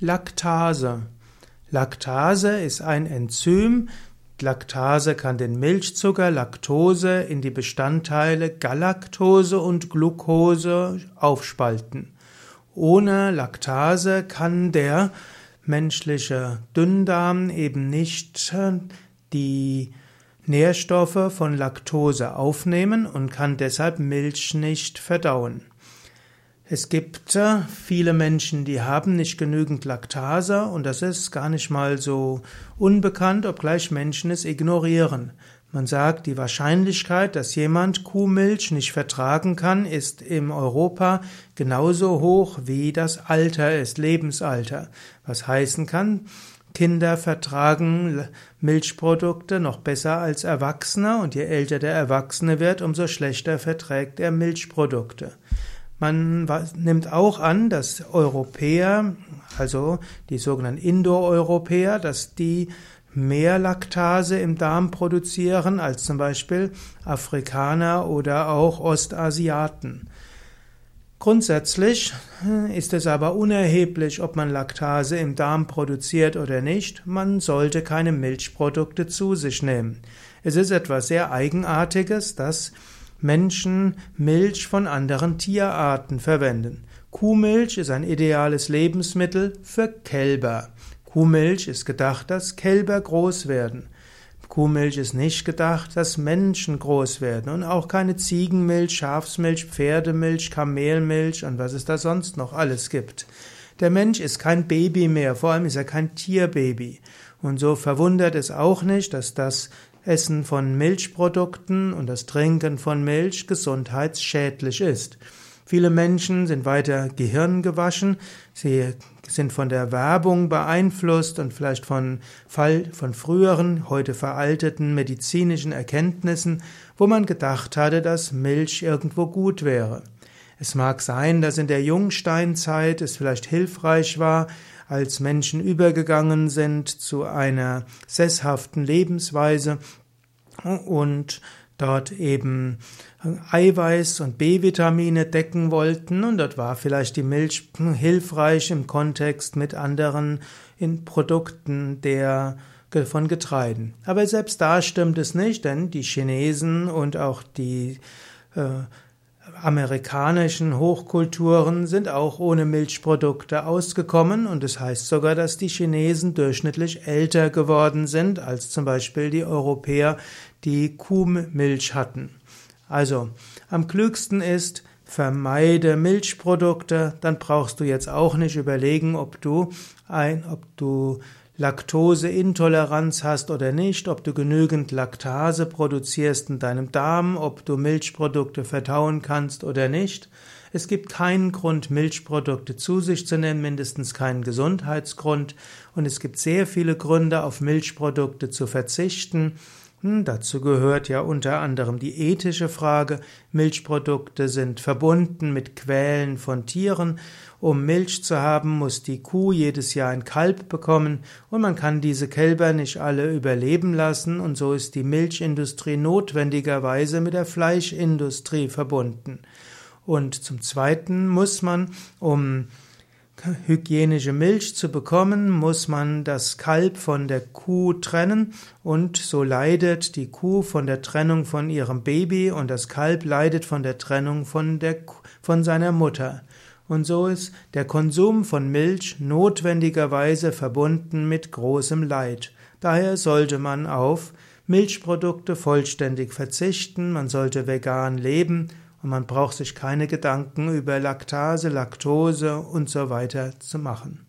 Laktase. Laktase ist ein Enzym. Laktase kann den Milchzucker Laktose in die Bestandteile Galaktose und Glucose aufspalten. Ohne Laktase kann der menschliche Dünndarm eben nicht äh, die Nährstoffe von Laktose aufnehmen und kann deshalb Milch nicht verdauen. Es gibt äh, viele Menschen, die haben nicht genügend Laktase und das ist gar nicht mal so unbekannt, obgleich Menschen es ignorieren. Man sagt, die Wahrscheinlichkeit, dass jemand Kuhmilch nicht vertragen kann, ist im Europa genauso hoch wie das Alter ist, Lebensalter. Was heißen kann, Kinder vertragen Milchprodukte noch besser als Erwachsene und je älter der Erwachsene wird, umso schlechter verträgt er Milchprodukte. Man nimmt auch an, dass Europäer, also die sogenannten Indoeuropäer, dass die mehr Laktase im Darm produzieren als zum Beispiel Afrikaner oder auch Ostasiaten. Grundsätzlich äh, ist es aber unerheblich, ob man Laktase im Darm produziert oder nicht. Man sollte keine Milchprodukte zu sich nehmen. Es ist etwas sehr Eigenartiges, dass Menschen Milch von anderen Tierarten verwenden. Kuhmilch ist ein ideales Lebensmittel für Kälber. Kuhmilch ist gedacht, dass Kälber groß werden. Kuhmilch ist nicht gedacht, dass Menschen groß werden und auch keine Ziegenmilch, Schafsmilch, Pferdemilch, Kamelmilch und was es da sonst noch alles gibt. Der Mensch ist kein Baby mehr, vor allem ist er kein Tierbaby. Und so verwundert es auch nicht, dass das Essen von Milchprodukten und das Trinken von Milch gesundheitsschädlich ist. Viele Menschen sind weiter gehirngewaschen, sie sind von der Werbung beeinflusst und vielleicht von Fall von früheren, heute veralteten medizinischen Erkenntnissen, wo man gedacht hatte, dass Milch irgendwo gut wäre. Es mag sein, dass in der Jungsteinzeit es vielleicht hilfreich war, als Menschen übergegangen sind zu einer sesshaften Lebensweise und dort eben Eiweiß und B-Vitamine decken wollten und dort war vielleicht die Milch hilfreich im Kontext mit anderen in Produkten der von Getreiden. Aber selbst da stimmt es nicht, denn die Chinesen und auch die äh, amerikanischen Hochkulturen sind auch ohne Milchprodukte ausgekommen und es das heißt sogar, dass die Chinesen durchschnittlich älter geworden sind als zum Beispiel die Europäer, die Kuhmilch hatten. Also, am klügsten ist, vermeide Milchprodukte, dann brauchst du jetzt auch nicht überlegen, ob du ein, ob du Laktoseintoleranz hast oder nicht, ob du genügend Laktase produzierst in deinem Darm, ob du Milchprodukte verdauen kannst oder nicht. Es gibt keinen Grund, Milchprodukte zu sich zu nehmen, mindestens keinen Gesundheitsgrund. Und es gibt sehr viele Gründe, auf Milchprodukte zu verzichten. Dazu gehört ja unter anderem die ethische Frage. Milchprodukte sind verbunden mit Quälen von Tieren. Um Milch zu haben, muss die Kuh jedes Jahr ein Kalb bekommen und man kann diese Kälber nicht alle überleben lassen und so ist die Milchindustrie notwendigerweise mit der Fleischindustrie verbunden. Und zum Zweiten muss man, um hygienische Milch zu bekommen, muss man das Kalb von der Kuh trennen und so leidet die Kuh von der Trennung von ihrem Baby und das Kalb leidet von der Trennung von der von seiner Mutter. Und so ist der Konsum von Milch notwendigerweise verbunden mit großem Leid. Daher sollte man auf Milchprodukte vollständig verzichten, man sollte vegan leben und man braucht sich keine Gedanken über Laktase, Laktose und so weiter zu machen.